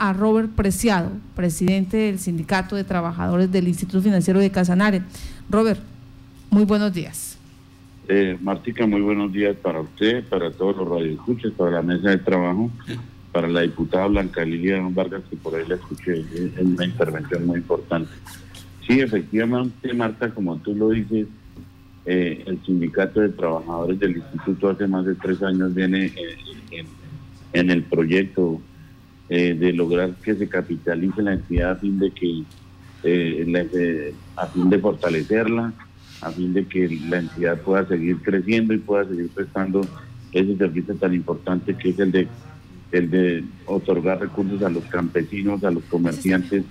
a Robert Preciado, presidente del Sindicato de Trabajadores del Instituto Financiero de Casanare. Robert, muy buenos días. Eh, Martica, muy buenos días para usted, para todos los radioescuchas, para la mesa de trabajo, para la diputada Blanca Lilia Vargas, que por ahí la escuché en una intervención muy importante. Sí, efectivamente, Marta, como tú lo dices, eh, el sindicato de trabajadores del instituto hace más de tres años viene eh, en, el proyecto eh, de lograr que se capitalice la entidad a fin de que a fin de fortalecerla, a fin de que la entidad pueda seguir creciendo y pueda seguir prestando ese servicio tan importante que es el de el de otorgar recursos a los campesinos, a los comerciantes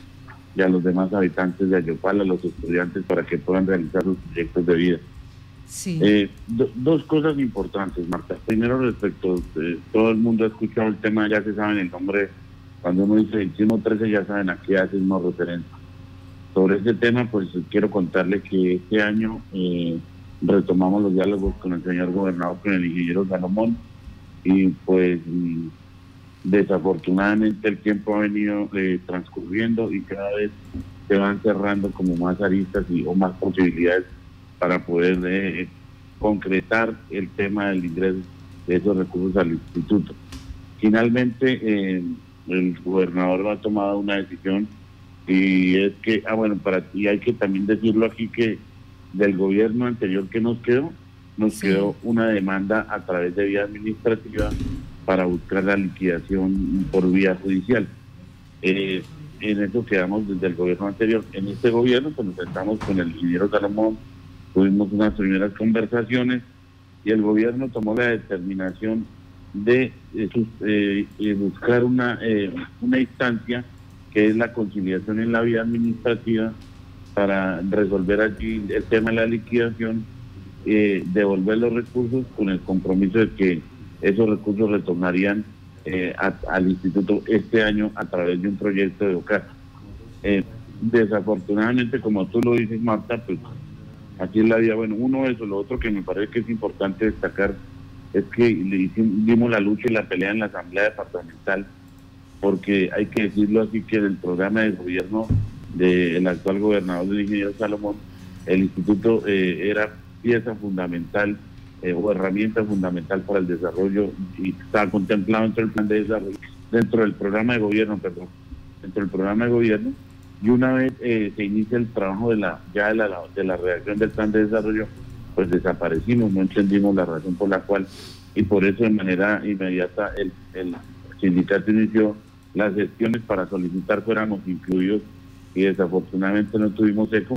y a los demás habitantes de Ayopal, a los estudiantes para que puedan realizar sus proyectos de vida. Sí. Eh, dos cosas importantes, Marta. Primero, respecto, de, todo el mundo ha escuchado el tema, ya se saben el nombre, cuando uno dice el 13 ya saben a qué hacemos referencia. Sobre ese tema, pues quiero contarle que este año eh, retomamos los diálogos con el señor gobernador, con el ingeniero Salomón, y pues desafortunadamente el tiempo ha venido eh, transcurriendo y cada vez se van cerrando como más aristas y, o más posibilidades para poder eh, concretar el tema del ingreso de esos recursos al instituto. Finalmente, el gobernador ha tomado una decisión y es que, ah bueno, para ti hay que también decirlo aquí que del gobierno anterior que nos quedó, nos quedó una demanda a través de vía administrativa para buscar la liquidación por vía judicial. Eh, en eso quedamos desde el gobierno anterior. En este gobierno pues nos sentamos con el ingeniero Salomón, tuvimos unas primeras conversaciones y el gobierno tomó la determinación de eh, eh, buscar una, eh, una instancia que es la conciliación en la vía administrativa para resolver allí el tema de la liquidación, devolver los recursos con el compromiso de que esos recursos retornarían al instituto este año a través de un proyecto de OCAS. desafortunadamente, como tú lo dices, Marta, pues aquí en la vida. Bueno, uno eso, lo otro que me parece que es importante destacar es que le dimos la lucha y la pelea en la Asamblea Departamental, porque hay que decirlo así que el programa de gobierno del actual gobernador del ingeniero Salomón, el instituto eh, era pieza fundamental eh, o herramienta fundamental para el desarrollo y estaba contemplado dentro del plan de desarrollo, dentro del programa de gobierno, perdón, dentro del programa de gobierno. Y una vez eh, se inicia el trabajo de la ya de la, de la redacción del plan de desarrollo, pues desaparecimos, no entendimos la razón por la cual y por eso de manera inmediata el, sindicato inició las gestiones para solicitar fuéramos incluidos y desafortunadamente no tuvimos eco,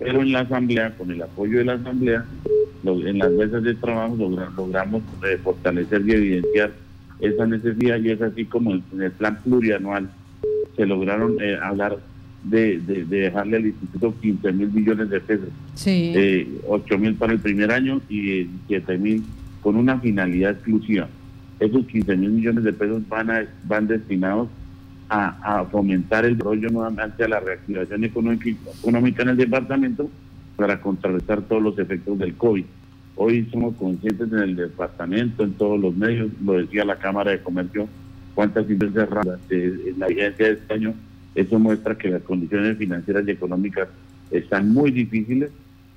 pero en la asamblea, con el apoyo de la asamblea, en las mesas de trabajo logramos eh, fortalecer y evidenciar esa necesidad y es así como en el plan plurianual se lograron eh, hablar de, dejarle al instituto 15 mil millones de pesos. Sí. Eh, 8 mil para el primer año y 7 mil con una finalidad exclusiva. Esos 15 mil millones de pesos van, a, van destinados a, fomentar el desarrollo nuevamente a la reactivación económica, económica en el departamento para contrarrestar todos los efectos del COVID. Hoy somos conscientes en el departamento, en todos los medios, lo decía la Cámara de Comercio, cuántas empresas cerradas en la vigencia de este año eso muestra que las condiciones financieras y económicas están muy difíciles,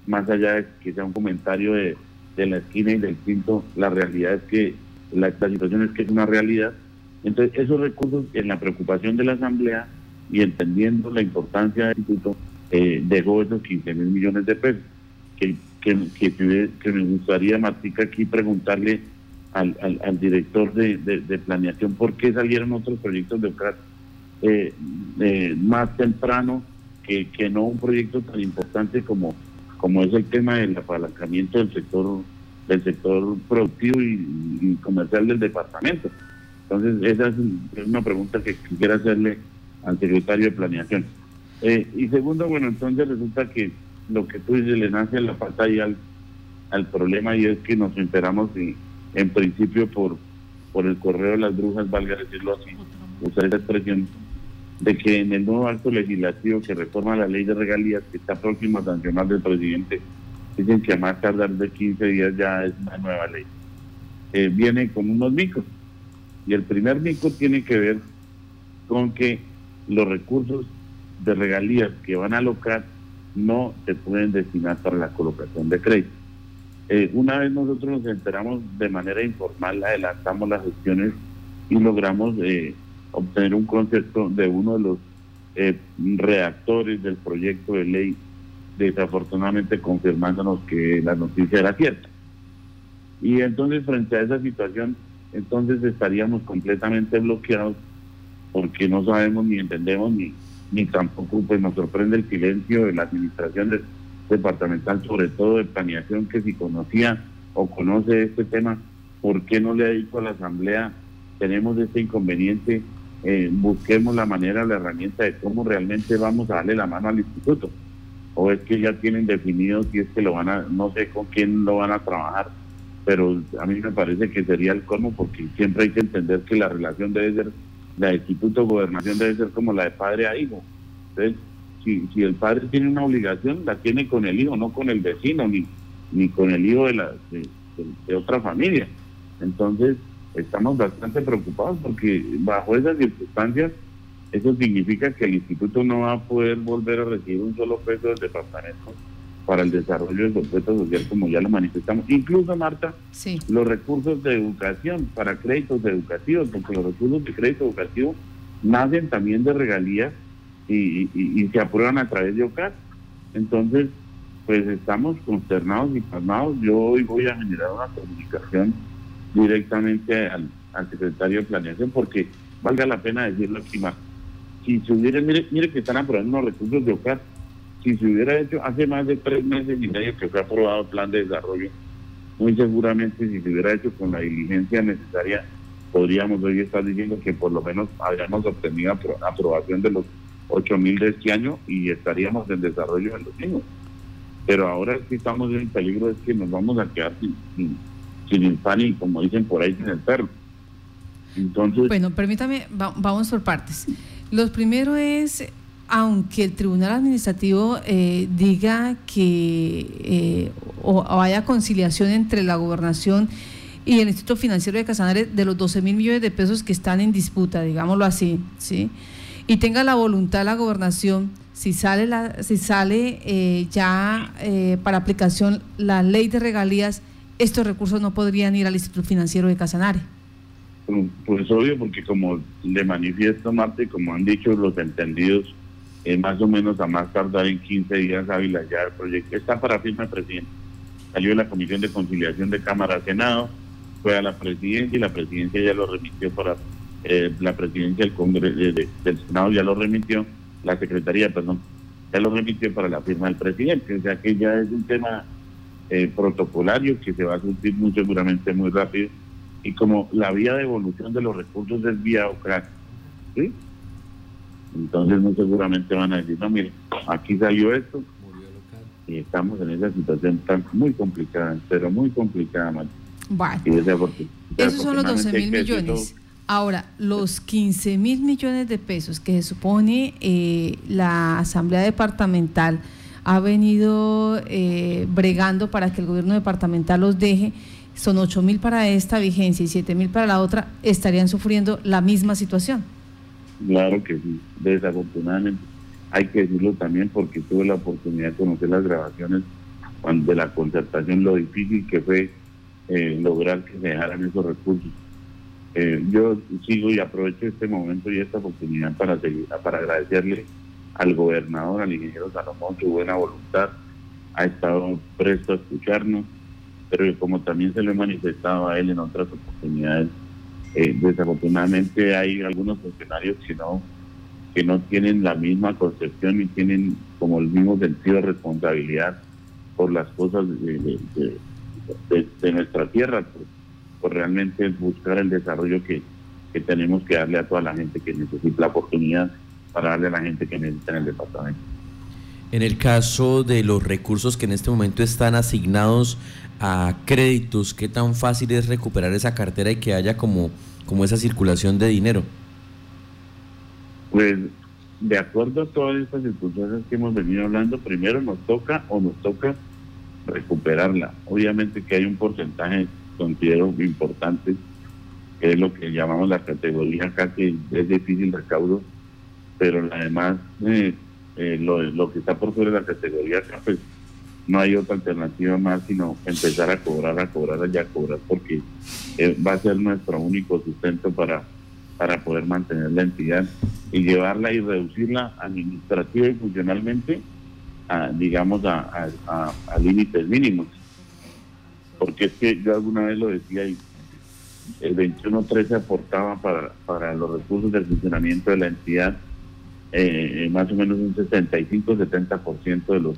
más allá de que sea un comentario de, la esquina y del quinto, la realidad es que la, situación es que es una realidad. Entonces, esos recursos en la preocupación de la Asamblea y entendiendo la importancia del instituto, eh, dejó esos 15 mil millones de pesos. Que, que, me gustaría, Martica, aquí preguntarle al, al, director de, de, planeación por qué salieron otros proyectos de OCRAT eh, eh, más temprano que, que no un proyecto tan importante como, como es el tema del apalancamiento del sector del sector productivo y, comercial del departamento. Entonces, esa es, una pregunta que quisiera hacerle al secretario de Planeación. Eh, y segundo, bueno, entonces resulta que lo que tú dices le nace la pantalla al, al problema y es que nos enteramos y, en principio por, por el correo de las brujas, valga decirlo así, usar esa expresión, de que en el nuevo acto legislativo que reforma la ley de regalías que está próximo a sancionar del presidente, dicen que a más tardar de 15 días ya es una nueva ley. Eh, viene con unos micos. Y el primer mico tiene que ver con que los recursos de regalías que van a alocar no se pueden destinar para la colocación de crédito. Eh, una vez nosotros nos enteramos de manera informal, adelantamos las gestiones y logramos eh, obtener un concepto de uno de los eh, redactores del proyecto de ley, desafortunadamente confirmándonos que la noticia era cierta. Y entonces frente a esa situación, entonces estaríamos completamente bloqueados porque no sabemos ni entendemos ni, ni tampoco pues nos sorprende el silencio de la administración departamental, sobre todo de planeación, que si conocía o conoce este tema, ¿por qué no le ha dicho a la Asamblea, tenemos este inconveniente, eh, busquemos la manera, la herramienta de cómo realmente vamos a darle la mano al instituto? ¿O es que ya tienen definido si es que lo van a, no sé con quién lo van a trabajar? pero a mí me parece que sería el cómo porque siempre hay que entender que la relación debe ser, la de instituto de gobernación debe ser como la de padre a hijo. Entonces, si, si el padre tiene una obligación, la tiene con el hijo, no con el vecino, ni, ni con el hijo de, la, de, otra familia. Entonces, estamos bastante preocupados porque bajo esas circunstancias, eso significa que el instituto no va a poder volver a recibir un solo peso del departamento para el desarrollo del objeto social, como ya lo manifestamos. Incluso, Marta, los recursos de educación para créditos educativos, porque los recursos de crédito educativo nacen también de regalías y, se aprueban a través de OCAS. Entonces, pues estamos consternados y pasmados. Yo hoy voy a generar una comunicación directamente al, secretario de Planeación, porque valga la pena decirlo aquí más. Si se hubiera, mire, mire que están aprobando unos recursos de OCAS si se hubiera hecho hace más de tres meses y medio que fue aprobado el plan de desarrollo, muy seguramente si se hubiera hecho con la diligencia necesaria, podríamos hoy estar diciendo que por lo menos habríamos obtenido aprobación de los 8 mil de este año y estaríamos en desarrollo en los mismos. Pero ahora sí estamos en peligro es que nos vamos a quedar sin, el pan y como dicen por ahí sin el perro. Entonces, bueno, permítame, vamos por partes. Lo primero es aunque el Tribunal Administrativo eh, diga que eh, o, haya conciliación entre la gobernación y el Instituto Financiero de Casanare de los 12 mil millones de pesos que están en disputa, digámoslo así, ¿sí? y tenga la voluntad la gobernación, si sale, la, si sale eh, ya para aplicación la ley de regalías, estos recursos no podrían ir al Instituto Financiero de Casanare. Pues obvio, porque como le manifiesto Marte, como han dicho los entendidos, eh, más o menos a más tardar en 15 días Ávila ya el proyecto está para firma del presidente. Salió de la Comisión de Conciliación de Cámara Senado, fue a la presidencia y la presidencia ya lo remitió para eh, la presidencia del Congreso del Senado ya lo remitió, la Secretaría, perdón, ya lo remitió para la firma del presidente. O sea que ya es un tema protocolario que se va a surtir muy seguramente muy rápido. Y como la vía de evolución de los recursos es vía Ucrania, ¿sí? Entonces muy seguramente van a decir, no, mire, aquí salió esto y estamos en esa situación tan muy complicada, pero muy complicada, Bueno, esos son los 12 mil millones. Ahora, los 15 mil millones de pesos que se supone eh, la Asamblea Departamental ha venido eh, bregando para que el gobierno departamental los deje, son 8 mil para esta vigencia y 7 mil para la otra, estarían sufriendo la misma situación. Claro que sí, desafortunadamente. Hay que decirlo también porque tuve la oportunidad de conocer las grabaciones de la concertación, lo difícil que fue eh, lograr que dejaran esos recursos. Eh, yo sigo y aprovecho este momento y esta oportunidad para, seguir, para agradecerle al gobernador, al ingeniero Salomón, su buena voluntad. Ha estado presto a escucharnos, pero como también se lo he manifestado a él en otras oportunidades, eh, desafortunadamente hay algunos funcionarios que no que no tienen la misma concepción y tienen como el mismo sentido de responsabilidad por las cosas de, nuestra tierra, por, realmente buscar el desarrollo que, que tenemos que darle a toda la gente que necesita la oportunidad para darle a la gente que necesita en el departamento. En el caso de los recursos que en este momento están asignados a créditos, ¿qué tan fácil es recuperar esa cartera y que haya como, como esa circulación de dinero? Pues de acuerdo a todas estas circunstancias que hemos venido hablando, primero nos toca o nos toca recuperarla. Obviamente que hay un porcentaje, considero importante, que es lo que llamamos la categoría casi es difícil recaudo, pero además eh, eh, lo, que está por de la categoría acá, pues no hay otra alternativa más sino empezar a cobrar, a cobrar, allá a cobrar, porque eh, va a ser nuestro único sustento para, para poder mantener la entidad y llevarla y reducirla administrativa y funcionalmente, a, digamos, a, a límites mínimos. Porque es que yo alguna vez lo decía y el 21-13 aportaba para, para los recursos del funcionamiento de la entidad eh, más o menos un 65-70% de los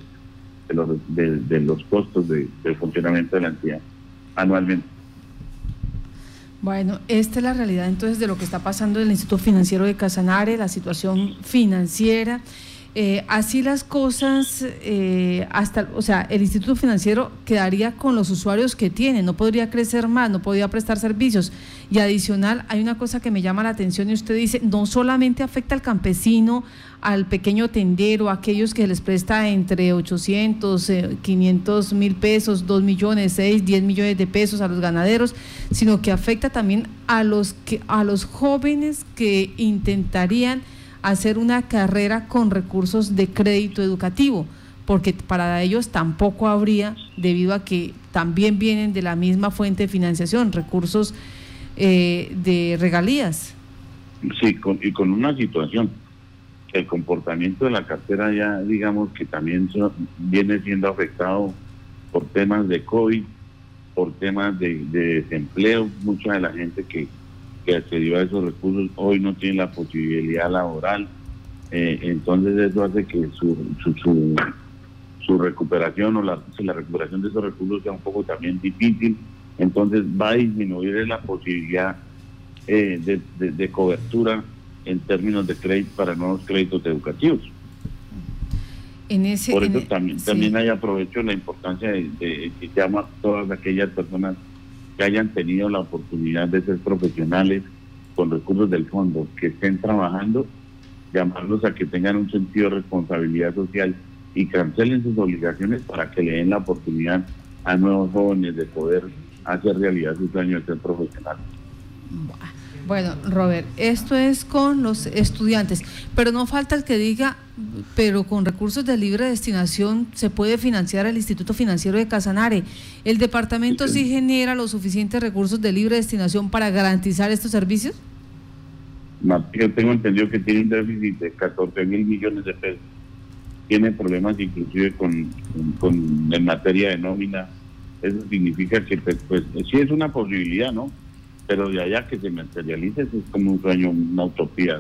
de los, de, los costos de, funcionamiento de la entidad anualmente. Bueno, esta es la realidad entonces de lo que está pasando en el Instituto Financiero de Casanare, la situación financiera. Eh, así las cosas, eh, hasta, o sea, el Instituto Financiero quedaría con los usuarios que tiene, no podría crecer más, no podría prestar servicios. Y adicional, hay una cosa que me llama la atención y usted dice, no solamente afecta al campesino, al pequeño tendero, a aquellos que les presta entre 800, 500 eh, mil pesos, 2 millones, 6, 10 millones de pesos a los ganaderos, sino que afecta también a los, que, a los jóvenes que intentarían hacer una carrera con recursos de crédito educativo, porque para ellos tampoco habría, debido a que también vienen de la misma fuente de financiación, recursos eh, de regalías. Sí, y con una situación, el comportamiento de la cartera ya digamos que también viene siendo afectado por temas de COVID, por temas de desempleo, mucha de la gente que que accedió a esos recursos hoy no tiene la posibilidad laboral. Eh, entonces eso hace que su, su, su, recuperación o la, la recuperación de esos recursos sea un poco también difícil. Entonces va a disminuir la posibilidad eh, de, cobertura en términos de crédito para nuevos créditos educativos. En ese, Por eso e- también, también hay aprovecho la importancia de, de que llama a todas aquellas personas que hayan tenido la oportunidad de ser profesionales con recursos del fondo, que estén trabajando, llamarlos a que tengan un sentido de responsabilidad social y cancelen sus obligaciones para que le den la oportunidad a nuevos jóvenes de poder hacer realidad su sueño de ser profesional. Bueno, Robert, esto es con los estudiantes, pero no falta el que diga, pero con recursos de libre destinación se puede financiar el Instituto Financiero de Casanare. ¿El departamento sí genera los suficientes recursos de libre destinación para garantizar estos servicios? Yo tengo entendido que tiene un déficit de 14 mil millones de pesos. Tiene problemas inclusive con, con, en materia de nómina. Eso significa que pues, pues sí es una posibilidad, ¿no? Pero de allá que se materialice es como un sueño, una utopía.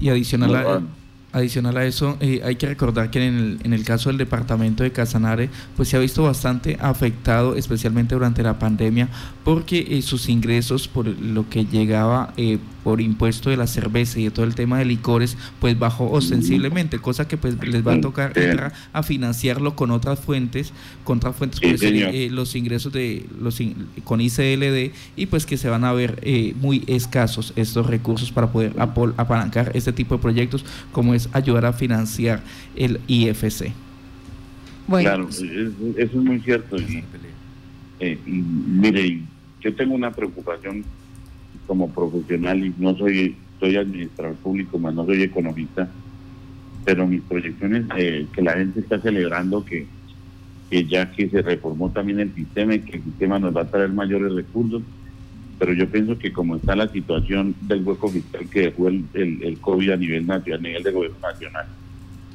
y, adicional a, Adicional a eso, eh, hay que recordar que en el, en el, caso del departamento de Casanare, pues se ha visto bastante afectado, especialmente durante la pandemia, porque eh, sus ingresos por lo que llegaba eh, por impuesto de la cerveza y de todo el tema de licores, pues bajó ostensiblemente, cosa que pues les va a tocar entrar a financiarlo con otras fuentes, con otras fuentes, los ingresos de los con ICLD y pues que se van a ver muy escasos estos recursos para poder apalancar este tipo de proyectos como es ayudar a financiar el IFC. Claro, eso, es muy cierto. Eh, mire, yo tengo una preocupación como profesional y no soy soy administrador público, más no soy economista, pero mis proyecciones que la gente está celebrando que, que ya que se reformó también el sistema y que el sistema nos va a traer mayores recursos, pero yo pienso que como está la situación del hueco fiscal que dejó el, el, COVID a nivel nacional, a nivel de gobierno nacional,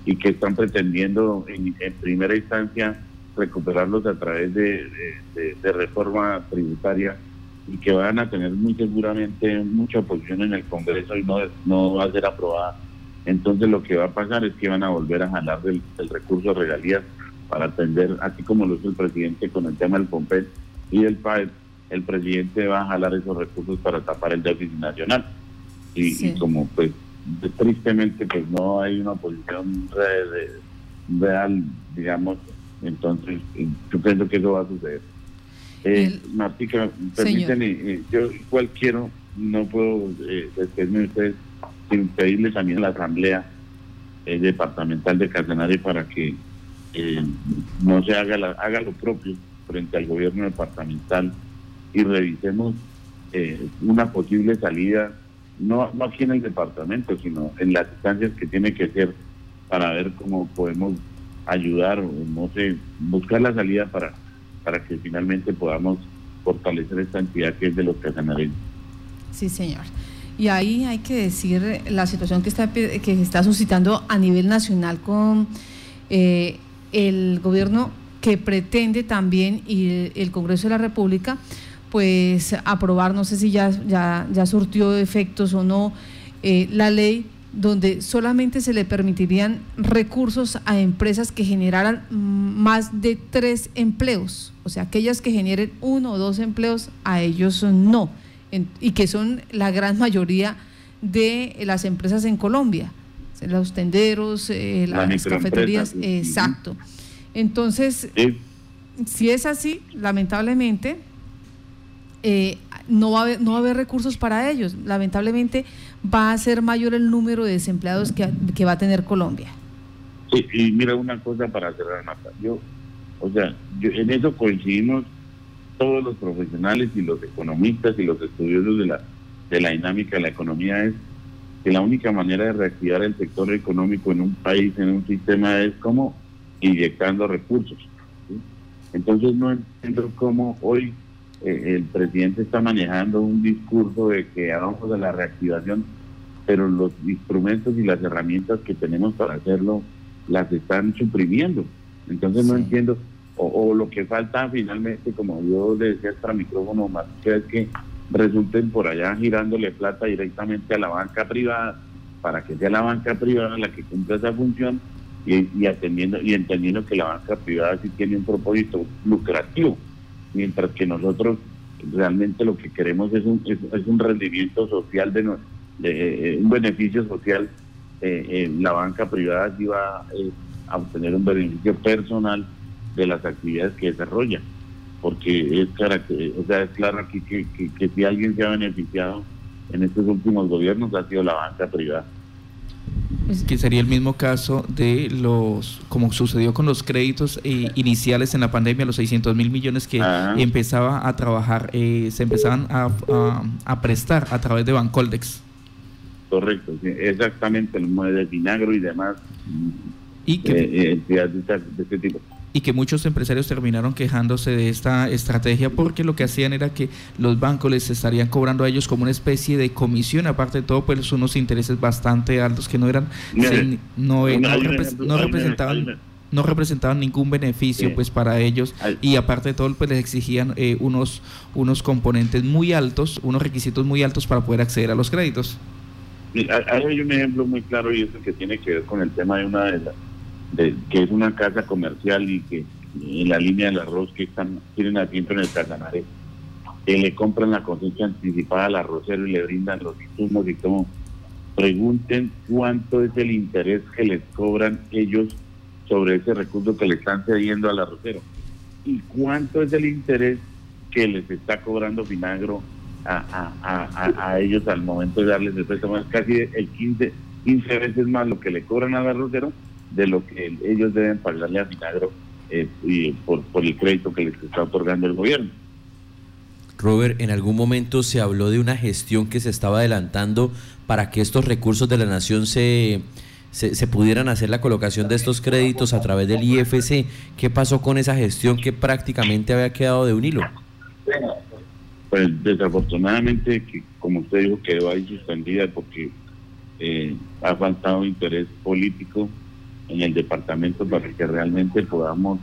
y que están pretendiendo en, primera instancia recuperarlos a través de, de, reforma tributaria y que van a tener muy seguramente mucha oposición en el Congreso y no, no va a ser aprobada. Entonces lo que va a pasar es que van a volver a jalar del, recurso de regalías para atender, así como lo hizo el presidente con el tema del POMPET y del PAEP, el presidente va a jalar esos recursos para tapar el déficit nacional. Y, como pues tristemente pues no hay una posición real, digamos, entonces yo pienso que eso va a suceder. Eh, Martica, permíteme, eh, yo igual quiero, no puedo eh, despedirme de ustedes sin pedirles también a la Asamblea eh, Departamental de Casanare para que no se haga, la, haga lo propio frente al gobierno departamental y revisemos eh, una posible salida, no, no aquí en el departamento, sino en las instancias que tiene que ser para ver cómo podemos ayudar no sé, buscar la salida para, para que finalmente podamos fortalecer esta entidad que es de los casanareños. Sí, señor. Y ahí hay que decir la situación que está, que está suscitando a nivel nacional con eh, el gobierno que pretende también y el Congreso de la República pues aprobar, no sé si ya, ya, ya surtió efectos o no, eh, la ley donde solamente se le permitirían recursos a empresas que generaran más de tres empleos, o sea, aquellas que generen uno o dos empleos, a ellos no, y que son la gran mayoría de las empresas en Colombia, los tenderos, eh, las cafeterías, exacto. Entonces, si es así, lamentablemente, eh, no, va a haber, no haber recursos para ellos. Lamentablemente va a ser mayor el número de desempleados que, que va a tener Colombia. Sí, y mira una cosa para cerrar, Marta. Yo, o sea, en eso coincidimos todos los profesionales y los economistas y los estudiosos de la, de la dinámica de la economía es que la única manera de reactivar el sector económico en un país, en un sistema, es como inyectando recursos. Entonces no entiendo cómo hoy eh, el presidente está manejando un discurso de que hagamos de la reactivación, pero los instrumentos y las herramientas que tenemos para hacerlo las están suprimiendo. Entonces no entiendo, o, lo que falta finalmente, como yo le decía extra micrófono, más que es que resulten por allá girándole plata directamente a la banca privada para que sea la banca privada la que cumpla esa función y, atendiendo y entendiendo que la banca privada sí tiene un propósito lucrativo, mientras que nosotros realmente lo que queremos es un, es, un rendimiento social, de, eh, un beneficio social. Eh, la banca privada sí eh, a obtener un beneficio personal de las actividades que desarrolla, porque es, o sea, es claro aquí que, que si alguien se ha beneficiado en estos últimos gobiernos ha sido la banca privada que sería el mismo caso de los, como sucedió con los créditos eh, iniciales en la pandemia, los 600 mil millones que empezaba a trabajar, eh, se empezaban a, prestar a través de Bancoldex. Correcto, exactamente, el de vinagro y demás. Y que, eh, de este tipo y que muchos empresarios terminaron quejándose de esta estrategia porque lo que hacían era que los bancos les estarían cobrando a ellos como una especie de comisión, aparte de todo, pues unos intereses bastante altos que no eran, no, representaban no representaban ningún beneficio pues para ellos. Y aparte de todo pues les exigían eh, unos unos componentes muy altos unos requisitos muy altos para poder acceder a los créditos. Hay un ejemplo muy claro y eso que tiene que ver con el tema de una de las que es una casa comercial y que en la línea del arroz que están tienen asiento en el Casanare, que le compran la cosecha anticipada al arrocero y le brindan los insumos y todo. Pregunten cuánto es el interés que les cobran ellos sobre ese recurso que le están cediendo al arrocero y cuánto es el interés que les está cobrando a, a, ellos al momento de darles el préstamo. Es casi el 15, 15 veces más lo que le cobran al arrocero de lo que ellos deben pagarle a Milagro eh, y por, por el crédito que les está otorgando el gobierno. Robert, en algún momento se habló de una gestión que se estaba adelantando para que estos recursos de la nación se, se, pudieran hacer la colocación de estos créditos a través del IFC. ¿Qué pasó con esa gestión que prácticamente había quedado de un hilo? Pues desafortunadamente, que como usted dijo, quedó ahí suspendida porque eh, ha faltado interés político en el departamento para que realmente podamos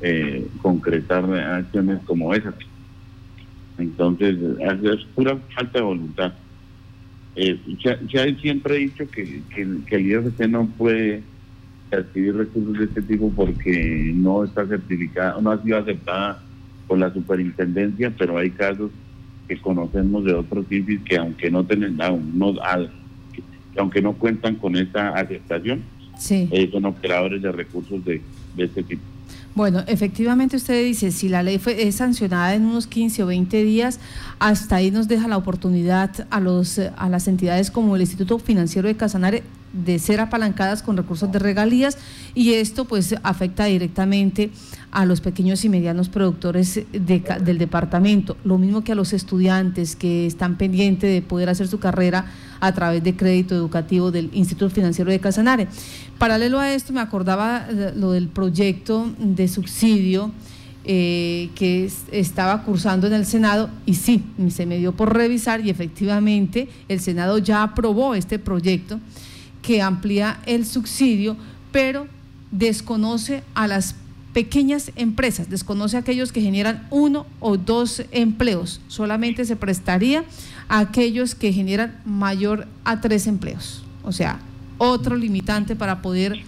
eh, concretar acciones como esas. Entonces, es pura falta de voluntad. Eh, ya, siempre he dicho que, que, el IFC no puede adquirir recursos de este tipo porque no está certificada, no ha sido aceptada por la superintendencia, pero hay casos que conocemos de otros IFIs que aunque no tienen, no, aunque no cuentan con esta aceptación, sí. Eh, son operadores de recursos de, este tipo. Bueno, efectivamente usted dice, si la ley fue, es sancionada en unos 15 o 20 días, hasta ahí nos deja la oportunidad a, los, a las entidades como el Instituto Financiero de Casanare de ser apalancadas con recursos de regalías y esto pues afecta directamente a los pequeños y medianos productores del departamento, lo mismo que a los estudiantes que están pendientes de poder hacer su carrera a través de crédito educativo del Instituto Financiero de Casanare. Paralelo a esto me acordaba lo del proyecto de subsidio eh, que estaba cursando en el Senado y sí, se me dio por revisar y efectivamente el Senado ya aprobó este proyecto que amplía el subsidio, pero desconoce a las pequeñas empresas, desconoce a aquellos que generan uno o dos empleos, solamente se prestaría a aquellos que generan mayor a tres empleos, o sea, otro limitante para poder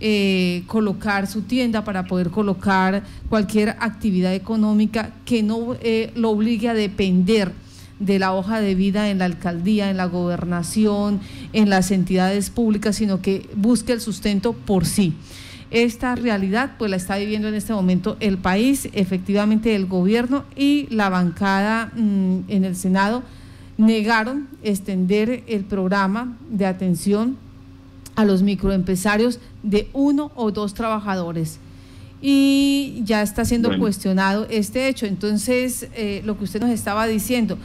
eh, colocar su tienda, para poder colocar cualquier actividad económica que no eh, lo obligue a depender de la hoja de vida en la alcaldía, en la gobernación, en las entidades públicas, sino que busque el sustento por sí. Esta realidad pues la está viviendo en este momento el país, efectivamente el gobierno y la bancada mm, en el Senado negaron extender el programa de atención a los microempresarios de uno o dos trabajadores. Y ya está siendo cuestionado este hecho. Entonces, eh, lo que usted nos estaba diciendo,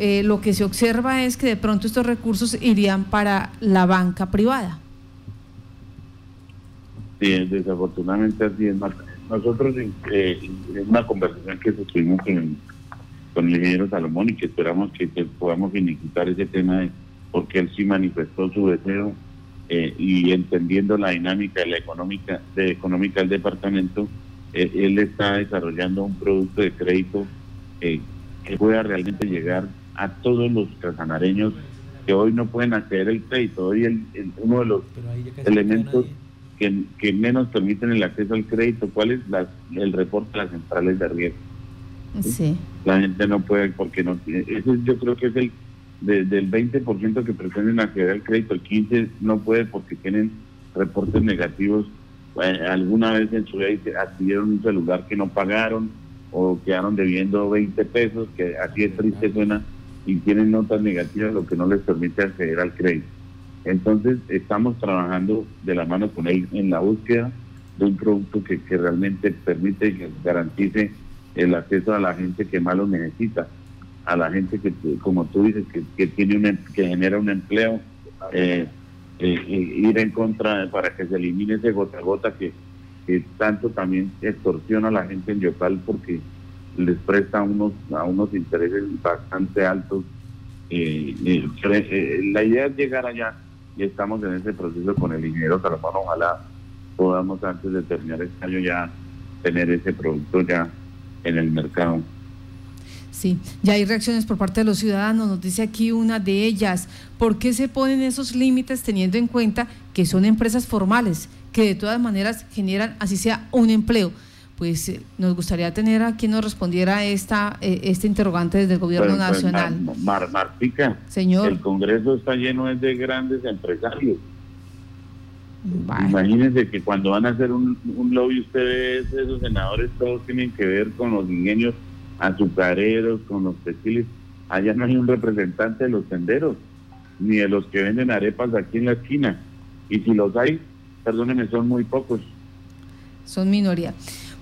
eh, lo que se observa es que de pronto estos recursos irían para la banca privada. Sí, desafortunadamente así es. Nosotros eh, en una conversación que tuvimos con el, con el ingeniero Salomón y que esperamos que, podamos finiquitar ese tema porque él sí manifestó su deseo eh, y entendiendo la dinámica de la económica, de económica del departamento, eh, él está desarrollando un producto de crédito eh, que pueda realmente llegar a todos los casanareños que hoy no pueden acceder al crédito. Hoy el, uno de los elementos que, que, menos permiten el acceso al crédito, ¿cuál es el reporte de las centrales de riesgo? Sí. La gente no puede porque no tiene. Eso yo creo que es el del 20% que pretenden acceder al crédito, el 15% no puede porque tienen reportes negativos. Eh, alguna vez en su vida adquirieron un celular que no pagaron o quedaron debiendo 20 pesos, que así es triste suena, y tienen notas negativas, lo que no les permite acceder al crédito. Entonces, estamos trabajando de la mano con él en la búsqueda de un producto que, que realmente permite que garantice el acceso a la gente que más lo necesita a la gente que, como tú dices, que, tiene un, em, que genera un empleo, eh, eh, ir en contra para que se elimine ese gota a gota que, tanto también extorsiona a la gente en Yopal porque les presta unos a unos intereses bastante altos. Eh, la idea es llegar allá y estamos en ese proceso con el ingeniero Salomón. Ojalá podamos antes de terminar este año ya tener ese producto ya en el mercado. Sí, ya hay reacciones por parte de los ciudadanos, nos dice aquí una de ellas, ¿por qué se ponen esos límites teniendo en cuenta que son empresas formales, que de todas maneras generan, así sea, un empleo? Pues eh, nos gustaría tener a quien nos respondiera esta, eh, este interrogante desde el gobierno pues, pues, nacional. Mar, Martica, Señor. el Congreso está lleno de grandes empresarios. Imagínense que cuando van a hacer un, un lobby ustedes, esos senadores, todos tienen que ver con los ingenios azucareros, con los textiles. Allá no hay un representante de los tenderos, ni de los que venden arepas aquí en la esquina. Y si los hay, perdónenme, son muy pocos. Son minoría.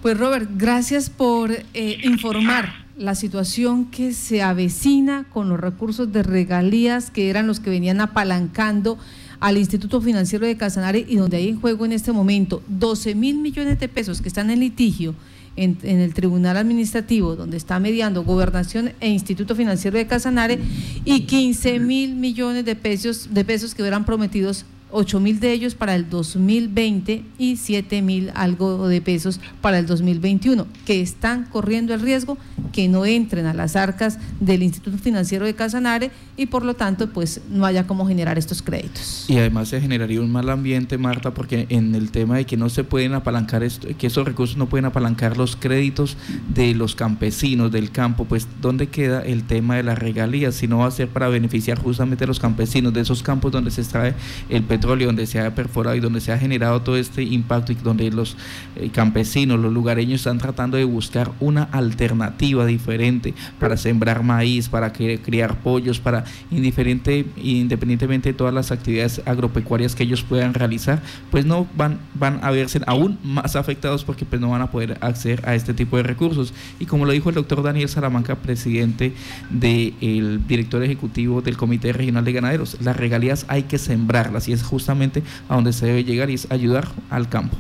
Pues Robert, gracias por eh, informar la situación que se avecina con los recursos de regalías que eran los que venían apalancando al Instituto Financiero de Casanare y donde hay en juego en este momento 12 mil millones de pesos que están en litigio en, el Tribunal Administrativo, donde está mediando Gobernación e Instituto Financiero de Casanare, y 15 mil millones de pesos, de pesos que eran prometidos 8 mil de ellos para el 2020 y 7 mil algo de pesos para el 2021, que están corriendo el riesgo que no entren a las arcas del Instituto Financiero de Casanare y por lo tanto pues no haya cómo generar estos créditos. Y además se generaría un mal ambiente, Marta, porque en el tema de que no se pueden apalancar, esto, que esos recursos no pueden apalancar los créditos de los campesinos del campo, pues ¿dónde queda el tema de las regalías? Si no va a ser para beneficiar justamente a los campesinos de esos campos donde se extrae el petróleo donde se ha perforado y donde se ha generado todo este impacto y donde los eh, campesinos, los lugareños están tratando de buscar una alternativa diferente para sembrar maíz, para criar pollos, para indiferente, independientemente de todas las actividades agropecuarias que ellos puedan realizar, pues no van, van a verse aún más afectados porque pues no van a poder acceder a este tipo de recursos. Y como lo dijo el doctor Daniel Salamanca, presidente del director ejecutivo del Comité Regional de Ganaderos, las regalías hay que sembrarlas y es justamente a donde se debe llegar y es ayudar al campo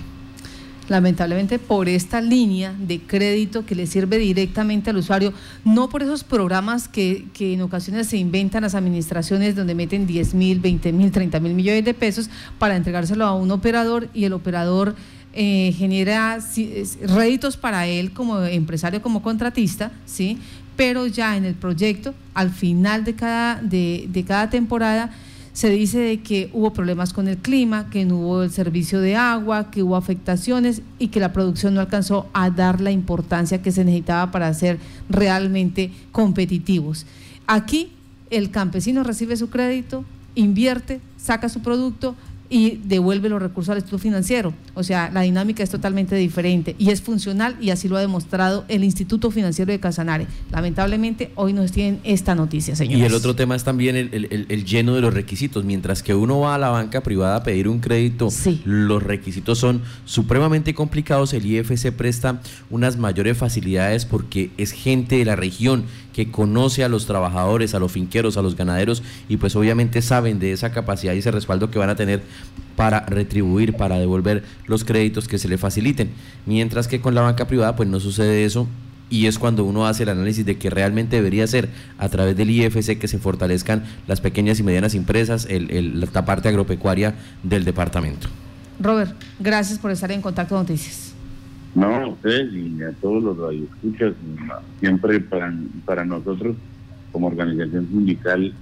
lamentablemente por esta línea de crédito que le sirve directamente al usuario, no por esos programas que, que en ocasiones se inventan las administraciones donde meten 10 mil, 20 mil, 30 mil millones de pesos para entregárselo a un operador y el operador eh, genera réditos para él como empresario, como contratista, ¿sí? pero ya en el proyecto, al final de cada, de, de cada temporada, se dice de que hubo problemas con el clima, que no hubo el servicio de agua, que hubo afectaciones y que la producción no alcanzó a dar la importancia que se necesitaba para ser realmente competitivos. Aquí el campesino recibe su crédito, invierte, saca su producto, y devuelve los recursos al Instituto Financiero. O sea, la dinámica es totalmente diferente y es funcional y así lo ha demostrado el Instituto Financiero de Casanare. Lamentablemente, hoy nos tienen esta noticia, señores. Y el otro tema es también el, lleno de los requisitos. Mientras que uno va a la banca privada a pedir un crédito, los requisitos son supremamente complicados. El IFC presta unas mayores facilidades porque es gente de la región que conoce a los trabajadores, a los finqueros, a los ganaderos y pues obviamente saben de esa capacidad y ese respaldo que van a tener para retribuir, para devolver los créditos que se le faciliten. Mientras que con la banca privada pues no sucede eso y es cuando uno hace el análisis de que realmente debería ser a través del IFC que se fortalezcan las pequeñas y medianas empresas, el, la parte agropecuaria del departamento. Robert, gracias por estar en contacto con Noticias. No, a ustedes y a todos los radioescuchas, siempre para, para nosotros como organización sindical,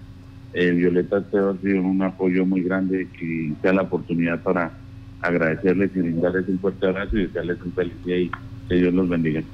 eh, Violeta te ha sido un apoyo muy grande y sea la oportunidad para agradecerles y brindarles un fuerte abrazo y desearles un feliz día y que Dios los bendiga.